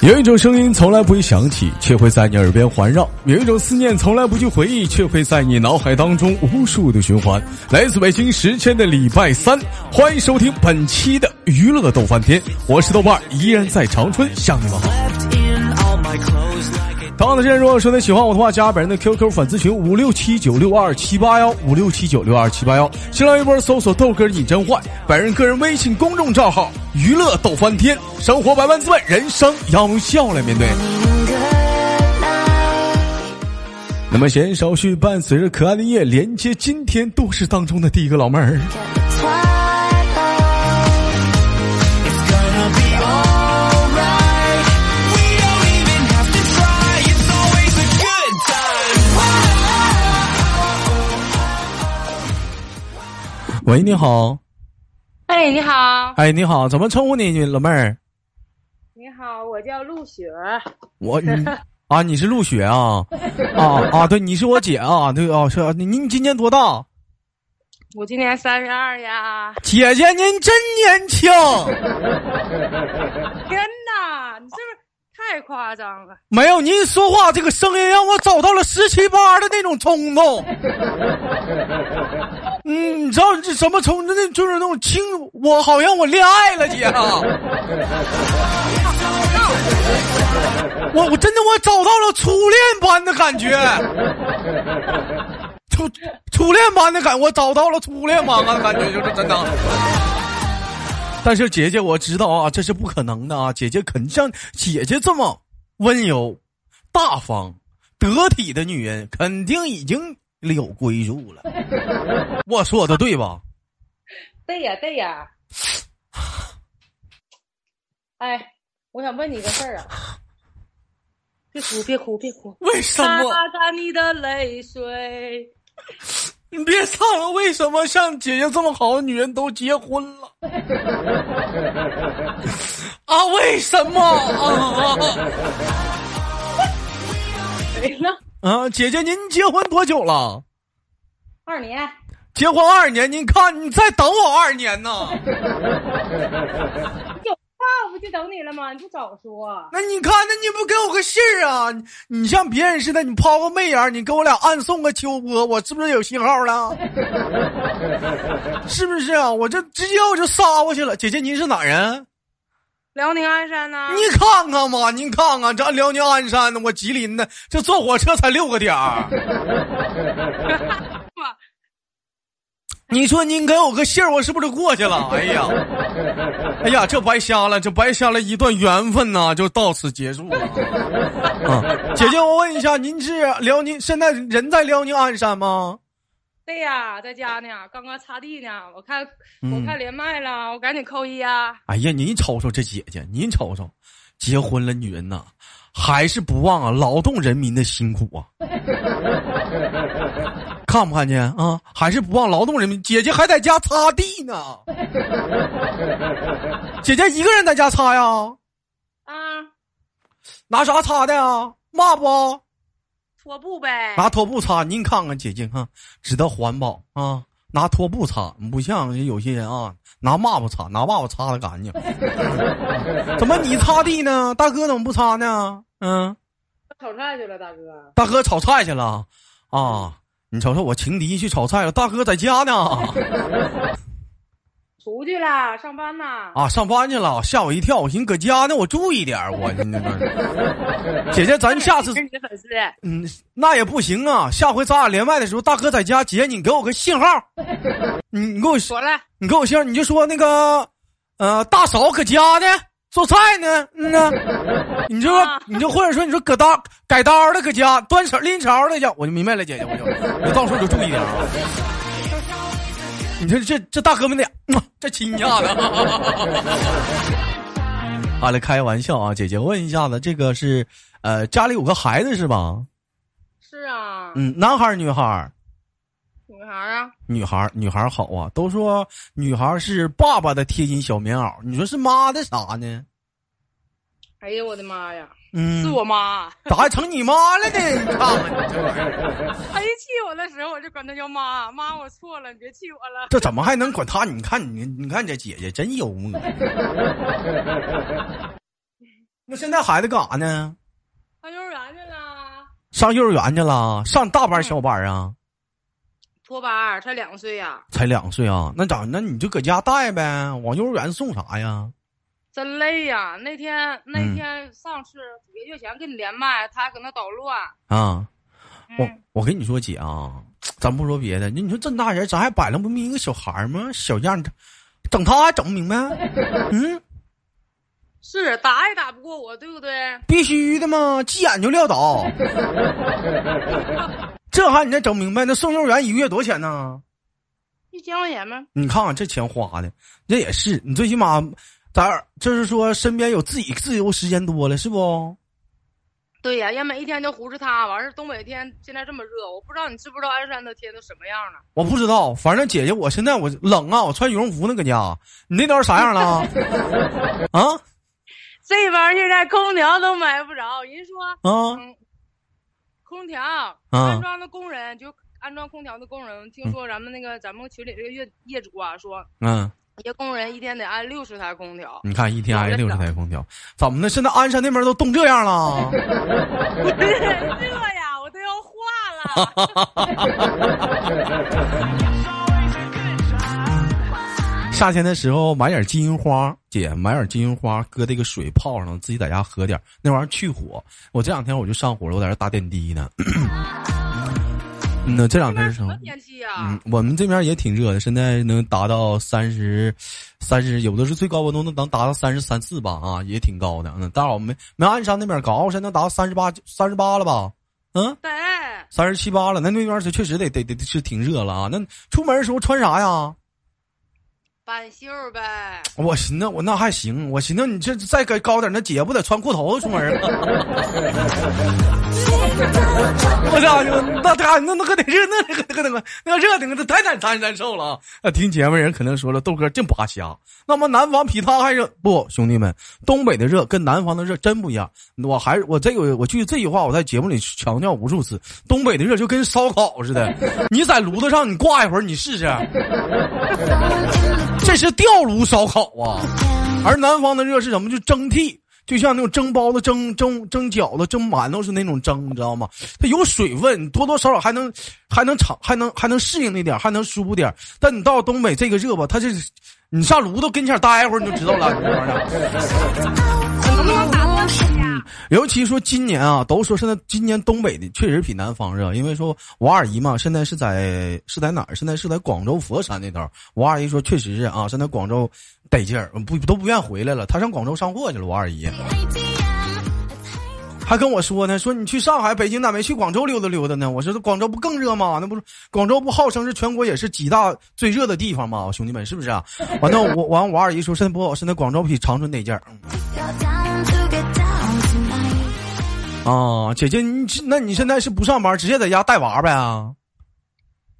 有一种声音从来不会响起，却会在你耳边环绕；有一种思念从来不去回忆，却会在你脑海当中无数的循环。来自北京时间的礼拜三，欢迎收听本期的娱乐逗翻天，我是豆瓣，依然在长春向你们好。同样的时间，如果说你喜欢我的话，加本人的 QQ 粉丝群五六七九六二七八幺五六七九六二七八幺，新浪微博搜索豆哥你真坏，本人个人微信公众账号娱乐逗翻天，生活百万滋味，人生要用笑来面对。那么，闲少叙，伴随着可爱的夜，连接今天都市当中的第一个老妹儿。喂，你好。哎，你好。哎，你好，怎么称呼你，老妹儿？你好，我叫陆雪。我 啊，你是陆雪啊？啊啊，对，你是我姐啊？对啊，是你。你今年多大？我今年三十二呀。姐姐，您真年轻。太夸张了！没有，您说话这个声音让我找到了十七八的那种冲动。嗯，你知道这什么冲？那就是那种轻，我好像我恋爱了，姐。我我真的我找到了初恋般的感觉，初初恋般的感，我找到了初恋般的感觉，就是真的。但是姐姐，我知道啊，这是不可能的啊！姐姐肯像姐姐这么温柔、大方、得体的女人，肯定已经有归宿了。我说的对吧？对呀，对呀。哎，我想问你个事儿啊！别哭，别哭，别哭！为什么？擦干你的泪水。你别唱了，为什么像姐姐这么好的女人都结婚了？啊，为什么啊？谁呢？啊，姐姐，您结婚多久了？二年。结婚二年，您看，你再等我二年呢。我不就等你了吗？你不早说。那你看，那你不给我个信儿啊？你像别人似的，你抛个媚眼，你给我俩暗送个秋波，我是不是有信号了？是不是啊？我这直接我就杀过去了。姐姐，您是哪人？辽宁鞍山呢。你看看嘛，您看看，这辽宁鞍山的，我吉林的，这坐火车才六个点儿。你说您给我个信儿，我是不是就过去了？哎呀，哎呀，这白瞎了，这白瞎了一段缘分呐，就到此结束了。啊，姐姐，我问一下，您是辽宁，现在人在辽宁鞍山吗？对呀，在家呢，刚刚擦地呢。我看，我看连麦了，我赶紧扣一啊。哎呀，您瞅瞅这姐姐，您瞅瞅，结婚了，女人呐，还是不忘啊劳动人民的辛苦啊。看不看见啊？还是不忘劳动人民？姐姐还在家擦地呢。姐姐一个人在家擦呀？啊，拿啥擦的呀？抹布？拖布呗。拿拖布擦。您看看姐姐哈，知道环保啊？拿拖布擦，不像有些人啊，拿抹布擦，拿抹布擦的干净。怎么你擦地呢？大哥怎么不擦呢？嗯，炒菜去了，大哥。大哥炒菜去了啊。你瞅瞅，我情敌去炒菜了，大哥在家呢。出去了，上班呢。啊，上班去了，吓我一跳。我寻搁家呢，我注意点我那个姐姐，咱下次嗯，那也不行啊。下回咱俩连麦的时候，大哥在家，姐你给我个信号。你你给我说了，你给我信号，你就说那个，呃，大嫂搁家呢。做菜呢，嗯呢，你就说，你就或者说，你说搁刀改刀的搁家端勺拎勺的家，我就明白了，姐姐，我就，我到时候就注意点啊。你说这这大哥们的，这亲家的。好了，开玩笑啊，姐姐问一下子，这个是呃家里有个孩子是吧？是啊。嗯，男孩女孩女孩啊。女孩女孩好啊，都说女孩是爸爸的贴心小棉袄，你说是妈的啥呢？哎呀，我的妈呀！嗯，是我妈，咋还成你妈了呢？你看看这玩意儿。他一气我的时候，我就管他叫妈妈，我错了，你别气我了。这怎么还能管他？你看你，你看这姐姐真幽默。那现在孩子干啥呢？上幼儿园去了。上幼儿园去了，上大班小班啊？托班，才两岁呀。才两岁啊？那咋？那你就搁家带呗，往幼儿园送啥呀？真累呀！那天那天上次几个月前跟你连麦，他还搁那捣乱啊。我我跟你说姐啊，咱不说别的，你说这么大人，咱还摆弄不明一个小孩吗？小样，整他还整不明白？嗯，是打也打不过我，对不对？必须的嘛，急眼就撂倒。这还你再整明白？那送幼儿园一个月多少钱呢？一千块钱吗？你看看这钱花的，那也是你最起码咱就是说身边有自己自由时间多了，是不？对呀，要每一天就胡着他，完事东北天现在这么热，我不知道你知不知道鞍山的天都什么样了？我不知道，反正姐姐，我现在我冷啊，我穿羽绒服呢，搁家。你那边啥样了？啊？这边现在空调都买不着，人说啊，空调安装的工人就安装空调的工人，听说咱们那个咱们群里这个业业主啊说，嗯。一个工人一天得安六十台空调，你看一天安六十台空调，怎么的？现在鞍山那边都冻这样了？热呀，我都要化了。夏天的时候买点金银花，姐买点金银花，搁这个水泡上，自己在家喝点，那玩意儿去火。我这两天我就上火了，我在这打点滴呢。那这两天是什么天气呀？嗯，我们这边也挺热的，现在能达到三十，三十，有的是最高温度能能达到三十三四吧啊，也挺高的。嗯，但是我们没鞍山那边高，我现在能达到三十八，三十八了吧？嗯，对，三十七八了。那那边是确实得得得是挺热了啊。那出门的时候穿啥呀？半袖呗，我寻思我那还行，我寻思你这再给高点，那姐不得穿裤头子出门啊？我家伙，那他那那可得热，那那个那个那个热的，那太难太难受了。那听节目人可能说了，豆哥净扒瞎。那么南方比他还热不？兄弟们，东北的热跟南方的热真不一样。我还是我这个，我记这句话我在节目里强调无数次，东北的热就跟烧烤似的，你在炉子上你挂一会儿，你试试。这是吊炉烧烤啊，而南方的热是什么？就蒸屉，就像那种蒸包子、蒸蒸蒸饺子、蒸馒头是那种蒸，你知道吗？它有水分，多多少少还能还能尝，还能还能适应那点，还能舒服点。但你到东北这个热吧，它是你上炉子跟前待一会儿你就知道了，尤其说今年啊，都说现在今年东北的确实比南方热，因为说我二姨嘛，现在是在是在哪儿？现在是在广州佛山那头。我二姨说确实是啊，现在广州得劲儿，不都不愿回来了。她上广州上货去了。我二姨还跟我说呢，说你去上海、北京咋没去广州溜达溜达呢？我说广州不更热吗？那不是广州不号称是全国也是几大最热的地方吗？兄弟们是不是啊？完了我完我二姨说现在不好，现在广州比长春得劲儿。啊，姐姐，你那你现在是不上班，直接在家带娃呗啊？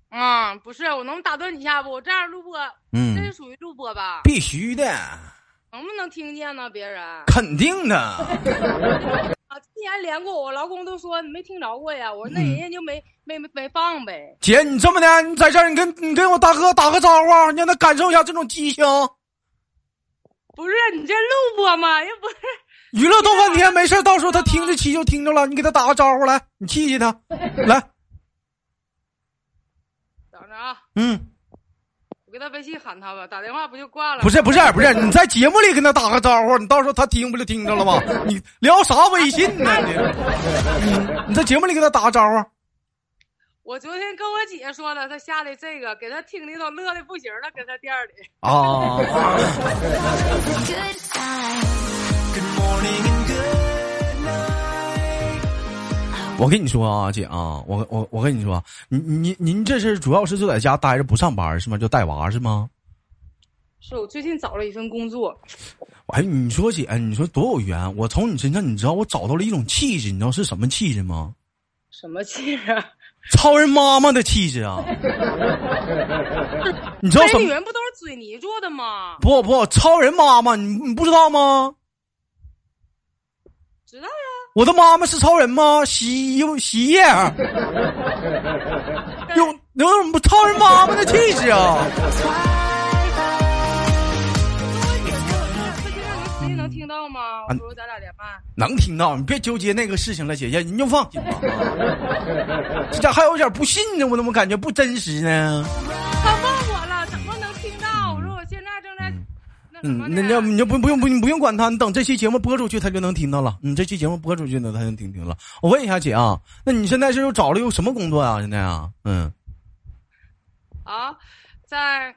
啊，不是，我能打断你一下不？我这样录播，嗯，这是属于录播吧？必须的。能不能听见呢？别人肯定的。啊，之前连过，我老公都说你没听着过呀。我说那人家就没没没没放呗。姐，你这么的，你在这儿，你跟你跟我大哥打个招呼，让他感受一下这种激情。不是你这录播吗？又不是。娱乐多半天，没事到时候他听着气就听着了。你给他打个招呼来，你气气他，来。等着啊。嗯。我给他微信喊他吧，打电话不就挂了？不是不是不是，你在节目里跟他打个招呼，你到时候他听不就听着了吗？你聊啥微信呢？你你在节目里给他打个招呼。我昨天跟我姐说了，他下的这个给他听的都乐的不行了，搁他店里。啊。我跟你说啊，姐啊，我我我跟你说，您您您这是主要是就在家待着不上班是吗？就带娃是吗？是我最近找了一份工作。哎，你说姐，你说多有缘！我从你身上，你知道我找到了一种气质，你知道是什么气质吗？什么气质？超人妈妈的气质啊！你知道什么？女人不都是水泥做的吗？不不，超人妈妈，你你不知道吗？知道呀。我的妈妈是超人吗？洗衣服、洗衣液，有有什么超人妈妈的气质啊？听到吗？我说咱俩连麦。能听到，你别纠结那个事情了，姐姐，你就放心吧。这咋还有点不信呢？我怎么感觉不真实呢？那什么呢？那你就不不用不你不用管他，你等这期节目播出去，他就能听到了。你这期节目播出去呢，他就听听了。我问一下姐啊，那你现在是又找了又什么工作啊？现在啊，嗯。啊，在。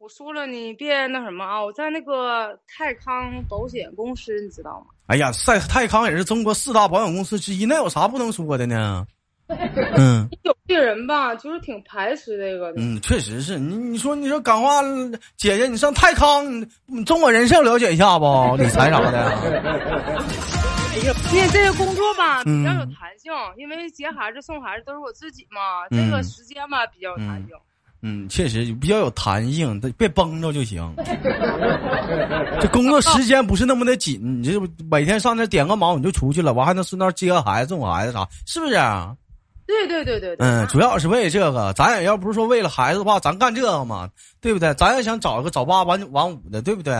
我说了，你别那什么啊！我在那个泰康保险公司，你知道吗？哎呀，在泰康也是中国四大保险公司之一，那有啥不能说的呢？嗯，有些人吧，就是挺排斥这个的。嗯，确实是你，你说，你说，感化姐姐，你上泰康，中国人寿了解一下不？理财啥的。因为这个工作吧比较有弹性，因为接孩子、送孩子都是我自己嘛，这个时间吧比较有弹性。嗯，确实比较有弹性，别绷着就行。这工作时间不是那么的紧，你这每天上那点个忙你就出去了，完还能顺道接个孩子、送孩子啥，是不是？对对对对。嗯，主要是为这个，咱也要不是说为了孩子的话，咱干这个嘛，对不对？咱也想找一个早八晚晚五的，对不对？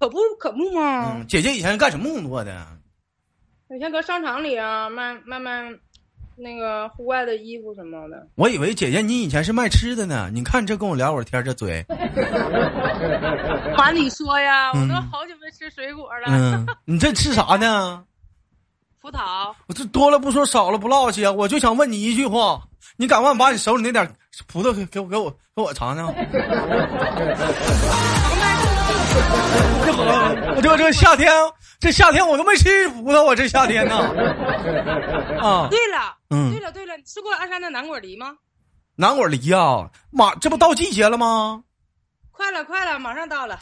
可不可不嘛？姐姐以前干什么工作的？以前搁商场里啊，卖卖卖。那个户外的衣服什么的，我以为姐姐你以前是卖吃的呢。你看这跟我聊会儿天，这嘴。管你说呀，我都好久没吃水果了。嗯，你这吃啥呢？葡萄。我这多了不说，少了不唠去。我就想问你一句话，你敢不敢把你手里那点葡萄给给我给我给我尝尝？这好，我这这夏天，这夏天我都没吃葡萄，我这夏天呢。啊，对了，嗯，对了对了，你吃过鞍山的南果梨吗？南果梨啊，马这不到季节了吗？快了快了，马上到了。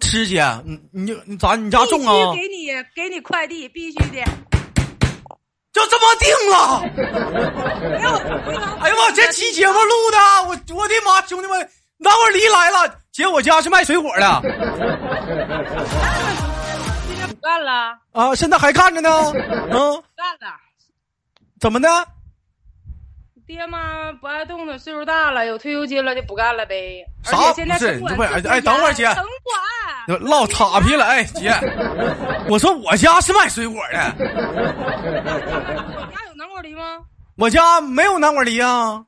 吃去，你你你咋你家种啊？给你给你快递，必须的。就这么定了。哎呀妈，这期节目录的，我我的妈，兄弟们，南果梨来了。姐，我家是卖水果的。今天不干了啊？现在还干着呢。嗯，干了。怎么的？爹妈不爱动的，岁数大了，有退休金了就不干了呗。啥？不是，哎，等会儿姐。城管。唠岔皮了，哎，姐。我说我家是卖水果的。你家有南果梨吗？我家没有南瓜梨啊。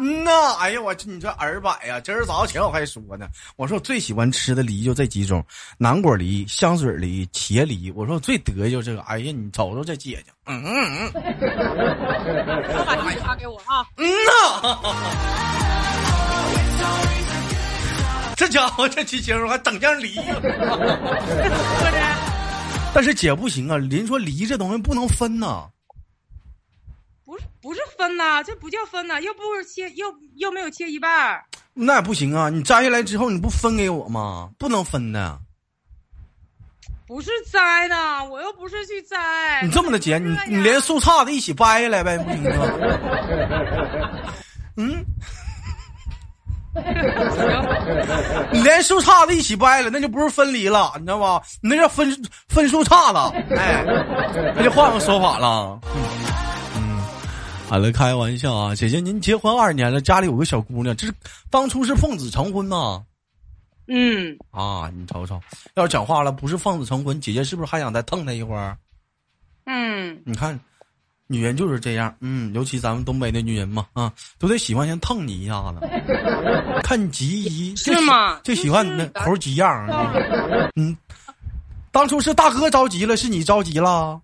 嗯呐，哎呀，我你这耳摆呀！今儿早上起来我还说呢，我说我最喜欢吃的梨就这几种：南果梨、香水梨、茄梨。我说我最得意就这个。哎呀，你瞅瞅这姐姐，嗯嗯嗯，把梨发给我啊！嗯呐，这家伙这期节目还整件梨，但是姐不行啊，人说梨这东西不能分呐。不是分呐，这不叫分呐，又不是切，又又没有切一半那也不行啊！你摘下来之后，你不分给我吗？不能分的。不是摘的，我又不是去摘。你这么的姐，你你连树杈子一起掰下来呗，不行吗？嗯。你连树杈子一起掰了，那就不是分离了，你知道吧？你那叫分分树杈子，哎，那就换个说法了。好了，开玩笑啊，姐姐，您结婚二年了，家里有个小姑娘，这是当初是奉子成婚吗？嗯。啊，你瞅瞅，要是讲话了，不是奉子成婚，姐姐是不是还想再疼他一会儿？嗯。你看，女人就是这样，嗯，尤其咱们东北的女人嘛，啊，都得喜欢先疼你一下子，看你急一，是吗？就喜欢你那猴急样嗯。当初是大哥着急了，是你着急了？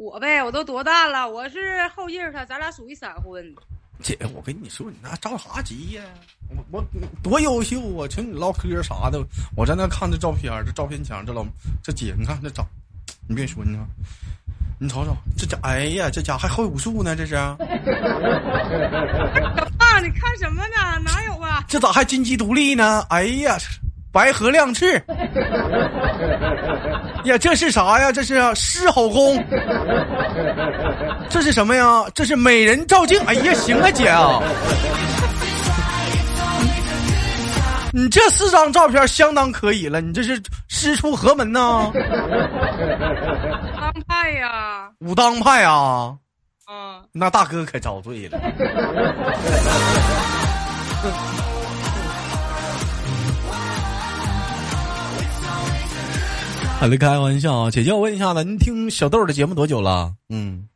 我呗，我都多大了？我是后印儿，他咱俩属于闪婚。姐，我跟你说，你那着啥急呀？我我多优秀啊！请你唠嗑啥的，我在那看这照片，这照片墙，这老这姐，你看这长，你别说，你看，你瞅瞅这家，哎呀，这家还会武术呢，这是。啊，你看什么呢？哪有啊？这咋还金鸡独立呢？哎呀！白鹤亮翅，呀，这是啥呀？这是狮吼功，这是什么呀？这是美人照镜。哎呀，行啊，姐啊，你这四张照片相当可以了。你这是师出何门呢？当派呀，武当派啊。嗯，那大哥可遭罪了。好的，开玩笑啊，姐姐，我问一下子，您听小豆的节目多久了？嗯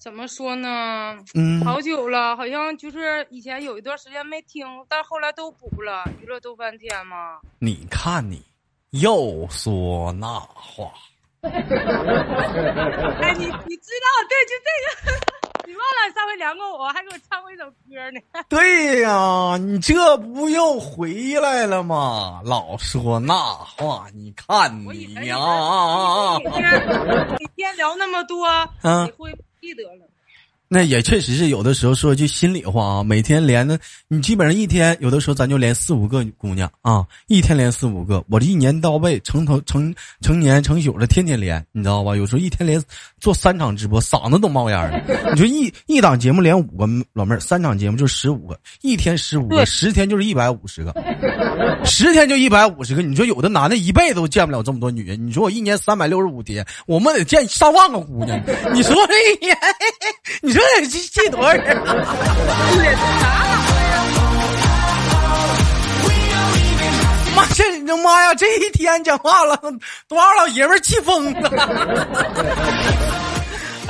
怎么说呢？嗯，好久了，好像就是以前有一段时间没听，但后来都补了。娱乐都翻天嘛，你看你又说那话，哎，你你知道，对，就这个，你忘了上回连过我，还给我唱过一首歌呢。对呀，你这不又回来了吗？老说那话，你看你为呀，你天每天聊那么多，嗯你会不记得了？那也确实是有的时候说句心里话啊，每天连的，你基本上一天有的时候咱就连四五个姑娘啊，一天连四五个，我这一年到位成头成成年成宿的，天天连，你知道吧？有时候一天连做三场直播，嗓子都冒烟了。你说一一档节目连五个老妹儿，三场节目就十五个，一天十五个，十天就是一百五十个，十天就一百五十个。你说有的男的一辈子都见不了这么多女人，你说我一年三百六十五天，我们得见上万个姑娘，你说这一年，你说得记记多少人？妈这你妈呀！这一天讲话了，多少老爷们气疯了。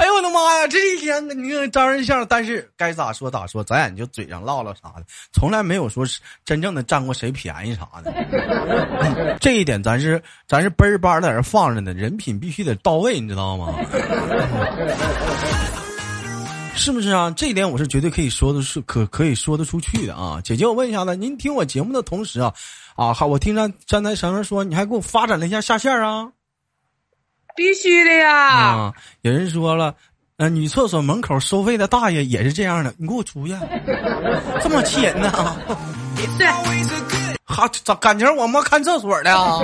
哎呦我的妈呀！这一天你看招人笑，但是该咋说咋说，咱也就嘴上唠唠啥的，从来没有说是真正的占过谁便宜啥的。嗯 这一点咱是咱是奔儿班在这放着呢，人品必须得到位，你知道吗？是不是啊？这一点我是绝对可以说的是可可以说得出去的啊！姐姐，我问一下子，您听我节目的同时啊，啊，好，我听张张台上面说你还给我发展了一下下线啊必须的呀！啊！有人说了，呃，女厕所门口收费的大爷也是这样的，你给我出去，这么气人呢？对，哈，咋感情我们看厕所的啊？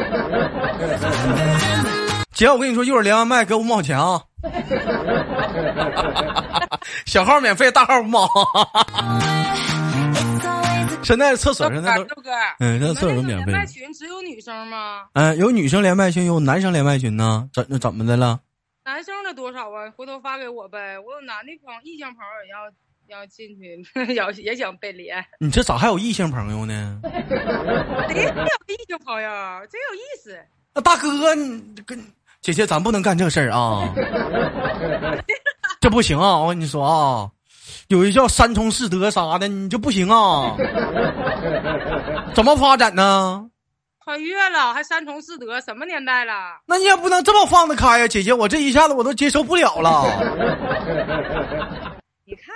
姐，我跟你说，一会儿连完麦给我五毛钱啊！小号免费，大号五毛。现在厕所现在都豆哥，嗯，现在厕所都免费那个连。麦群只有女生吗？嗯、有女生连麦群，有男生连麦群呢。怎那怎么的了？男生的多少啊？回头发给我呗。我有男的朋友，异性朋友也要要进去，要也想被连。你这咋还有异性朋友呢？谁有异性朋友？真有意思。那大哥，你跟姐姐，咱不能干这事儿啊！这不行啊！我跟你说啊，有一叫三从四德啥的，你就不行啊！怎么发展呢？穿越了，还三从四德，什么年代了？那你也不能这么放得开呀，姐姐，我这一下子我都接受不了了。你看，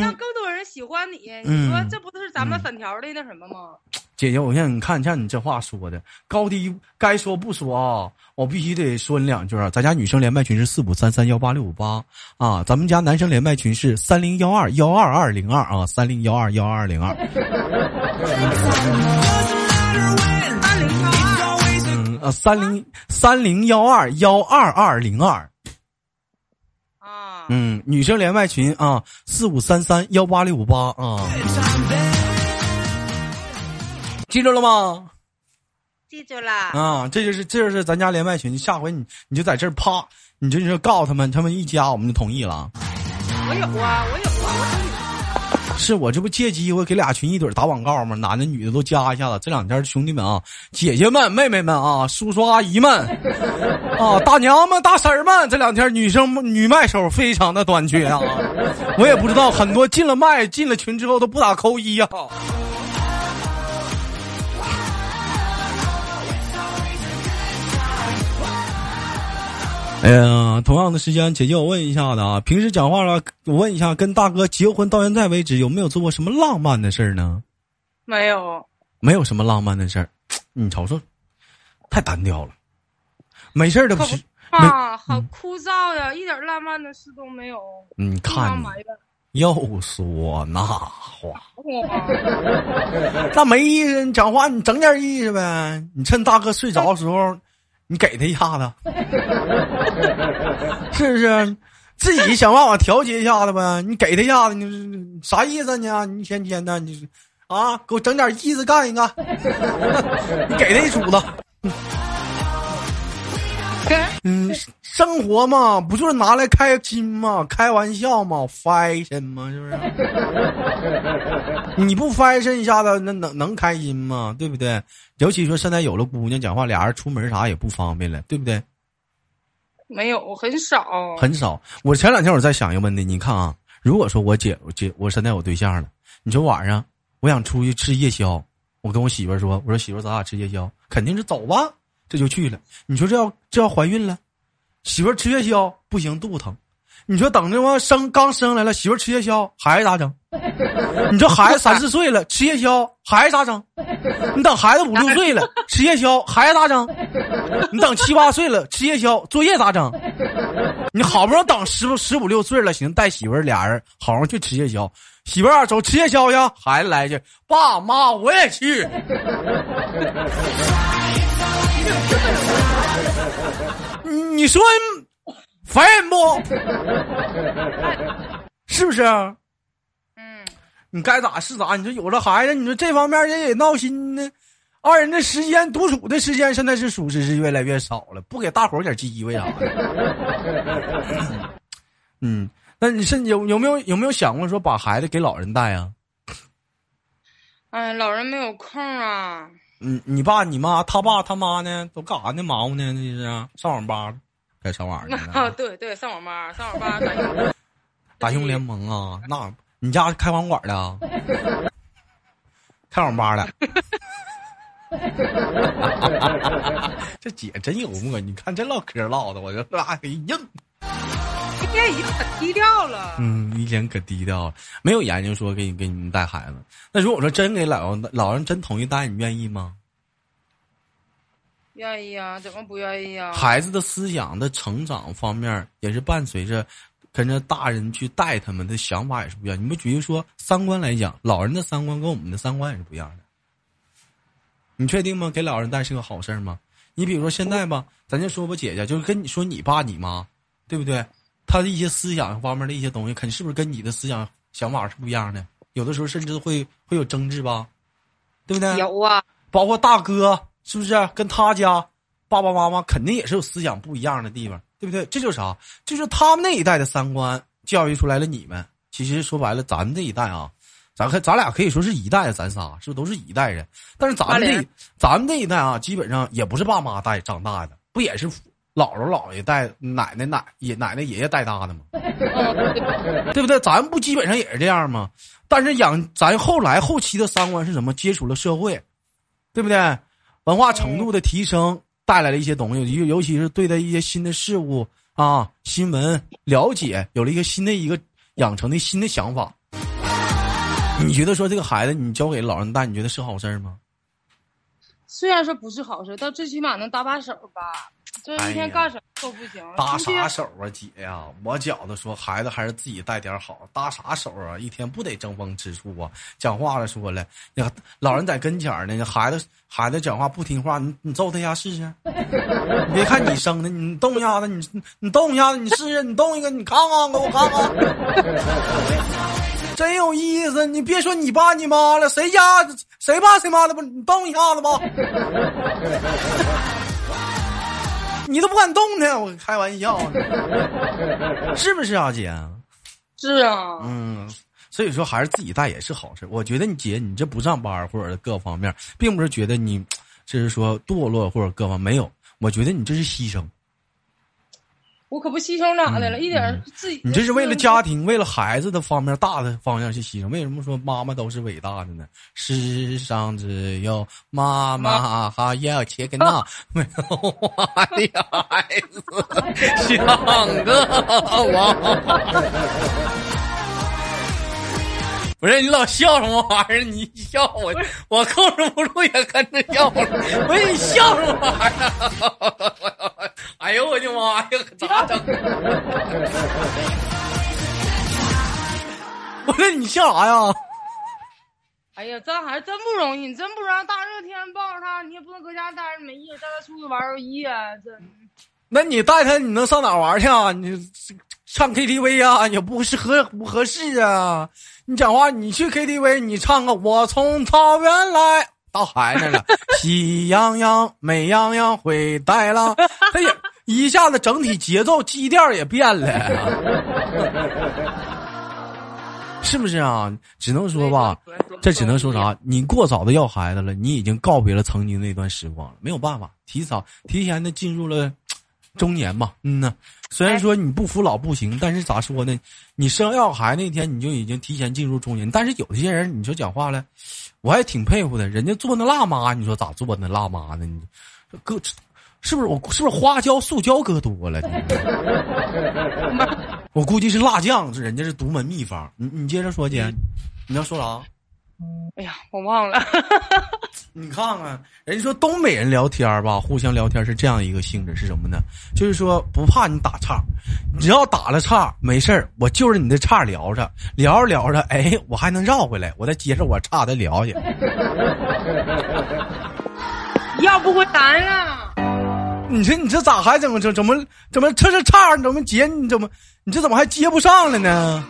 让嗯，更多人喜欢你，嗯你说这不是咱们粉条的那什么吗？姐姐，我让你看，像你这话说的，高低该说不说啊，我必须得说你两句啊。咱家女生连麦群是四五三三幺八六五八啊，咱们家男生连麦群是三零幺二幺二二零二啊，三零幺二幺二零二。嗯呃，三零三零幺二幺二二零二。啊，嗯，女生连麦群啊，四五三三幺八六五八啊，记住了吗？记住了。啊，这就是这就是咱家连麦群，下回你你就在这儿啪，你就说告诉他们，他们一加我们就同意了。我有啊，我有啊，我有是我这不借机会给俩群一怼打广告吗？男的女的都加一下子。这两天兄弟们啊，姐姐们、妹妹们啊，叔叔阿姨们啊，大娘们、大婶儿们，这两天女生女麦手非常的短缺啊。我也不知道很多进了麦进了群之后都不打扣一呀、哎呀，同样的时间，姐姐，我问一下子啊，平时讲话了，我问一下，跟大哥结婚到现在为止，有没有做过什么浪漫的事儿呢？没有。没有什么浪漫的事儿，你瞅瞅，太单调了，没事儿的不是？啊，好枯燥呀，一点浪漫的事都没有。你看又说那话，我，那没意思。你讲话你整点意思呗。你趁大哥睡着的时候，你给他一下子，是不是？自己想办法调节一下子呗。你给他一下子，你啥意思呢？你一天天的，你啊，给我整点意思干一干。你给他一杵子。嗯，生活嘛，不就是拿来开心嘛？开玩笑嘛，fashion 嘛？是不是？你不 fashion 一下子，那能能开心吗？对不对？尤其说现在有了姑娘，讲话俩人出门啥也不方便了，对不对？没有，很少，很少。我前两天我在想一个问题，你看啊，如果说我姐我姐我现在有对象了，你说晚上我想出去吃夜宵，我跟我媳妇说，我说媳妇咱俩吃夜宵，肯定是走吧，这就去了。你说这要这要怀孕了，媳妇吃夜宵不行，肚子疼。你说等着我生刚生来了，媳妇吃夜宵，孩子咋整？你说孩子三四岁了，吃夜宵，孩子咋整？你等孩子五六岁了，吃夜宵，孩子咋整？你等七八岁了，吃夜宵，作业咋整？你好不容易等十十五六岁了，行，带媳妇俩人好好去吃夜宵。媳妇儿走吃夜宵去，孩子来句，爸妈我也去。你 你说烦人不？是不是？嗯，你该咋是咋。你说有了孩子，你说这方面也得闹心呢。二人的时间独处的时间，现在是属实是越来越少了，不给大伙儿点机会啥的。嗯，那你是有有没有有没有想过说把孩子给老人带啊？哎，老人没有空啊。嗯，你爸、你妈、他爸、他妈呢，都干啥呢？忙活呢？那是上网吧，该上网去啊，对对，上网吧，上网吧打英 打英雄联盟啊。那你家开网管的啊？开网吧的。这姐真幽默，你看这唠嗑唠的，我就拉黑硬。今天已经可低调了。嗯，一天可低调了，没有研究说给你给你们带孩子。那如果说真给老老人真同意带，你愿意吗？愿意啊，怎么不愿意啊？孩子的思想的成长方面，也是伴随着跟着大人去带他们的想法也是不一样。你们举例说三观来讲，老人的三观跟我们的三观也是不一样的。你确定吗？给老人带是个好事吗？你比如说现在吧，咱就说吧，姐姐就是跟你说你爸你妈，对不对？他的一些思想方面的一些东西，肯定是不是跟你的思想想法是不一样的？有的时候甚至会会有争执吧，对不对？有啊，包括大哥是不是跟他家爸爸妈妈肯定也是有思想不一样的地方，对不对？这就是啥？就是他们那一代的三观教育出来了你们。其实说白了，咱们这一代啊。咱可咱俩可以说是一代，咱仨是不是都是一代人？但是咱们这咱们这一代啊，基本上也不是爸妈带长大的，不也是姥姥姥爷带、奶奶奶爷奶奶爷爷带大的吗？对不对？咱不基本上也是这样吗？但是养咱后来后期的三观是什么？接触了社会，对不对？文化程度的提升带来了一些东西，尤尤其是对待一些新的事物啊，新闻了解，有了一个新的一个养成的新的想法。你觉得说这个孩子你交给老人带，你觉得是好事吗？虽然说不是好事，但最起码能搭把手吧。这一天干什么都不行。搭啥手啊，姐呀！我觉得说孩子还是自己带点好。搭啥手啊？一天不得争风吃醋啊！讲话了说了，那老人在跟前呢，孩子孩子讲话不听话，你你揍他一下试试。你别看你生的，你动一下子，你你动一下子，你试试，你动一个，你看看，给我看看。真有意思，你别说你爸你妈了，谁家谁爸谁妈的不？你动一下子吧，你都不敢动呢，我开玩笑呢，是不是啊，姐？是啊，嗯，所以说还是自己带也是好事。我觉得你姐你这不上班或者各方面，并不是觉得你就是说堕落或者各方没有，我觉得你这是牺牲。我可不牺牲咋的了，一点自己。你这是为了家庭，为了孩子的方面大的方向去牺牲。为什么说妈妈都是伟大的呢？世上只有妈妈还要切克闹，没有我的孩子 像个我。不是你老笑什么玩意儿？你笑我，我控制不住也跟着笑了。不是你笑什么玩意儿？哎呦我的妈呀！咋整？不是你笑啥呀？哎呀，这还真不容易，你真不让大热天抱着他，你也不能搁家待着没意思，带他出去玩游一啊，真。那你带他，你能上哪玩去啊？你唱 KTV 啊，也不是合不合适啊。你讲话，你去 KTV，你唱个《我从草原来》，到海那了，喜羊羊、美羊羊会带狼，他也一下子整体节奏基调也变了，是不是啊？只能说吧，这只能说啥？你过早的要孩子了，你已经告别了曾经那段时光了，没有办法，提早提前的进入了中年嘛。嗯呐，虽然说你不服老不行，但是咋说呢？你生要孩子那天你就已经提前进入中年，但是有些人你说讲话了，我还挺佩服的，人家做那辣妈，你说咋做那辣妈呢？你搁是不是我是不是花椒塑胶搁多了？我估计是辣酱，是人家是独门秘方。你你接着说姐，你要说啥？哎呀，我忘了。你看看，人家说东北人聊天吧，互相聊天是这样一个性质，是什么呢？就是说不怕你打岔，只要打了岔没事儿，我就着你的岔聊着，聊着聊着，哎，我还能绕回来，我再接着我岔再聊去。要不回来了。你说你这咋还怎么怎怎么怎么这是岔？你怎么接？你怎么你这怎么还接不上了呢？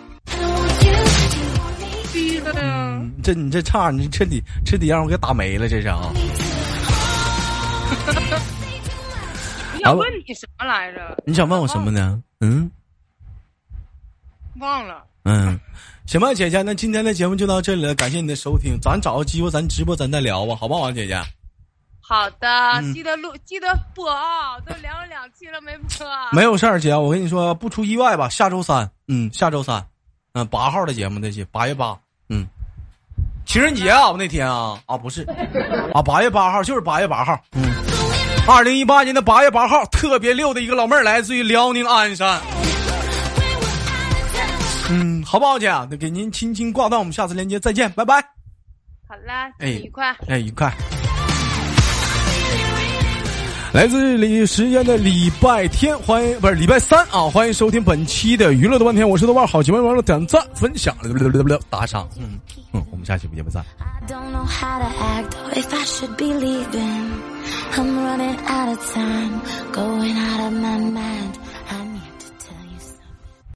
这你这岔，你彻底彻底让我给打没了，这是啊！我想问你什么来着？你想问我什么呢？嗯，忘了。嗯，行吧，姐姐，那今天的节目就到这里了，感谢你的收听，咱找个机会咱直播咱再聊吧，好不好，姐姐？好的，记得录，记得播啊！都聊了两期了没播。没有事儿，姐，我跟你说，不出意外吧，下周三，嗯，下周三，嗯，八号的节目那些，八月八，嗯，情人节啊，那天啊，啊不是，啊八月八号就是八月八号，嗯，二零一八年的八月八号，特别溜的一个老妹儿，来自于辽宁鞍山，嗯，好不好，姐？那给您轻轻挂断，我们下次连接再见，拜拜。好啦，哎，愉快，哎，愉快。来自这里时间的礼拜天，欢迎不是礼拜三啊！欢迎收听本期的娱乐的半天，我是豆瓣，好节目完了点赞分享，打赏，嗯嗯，我们下期不见不散。I'm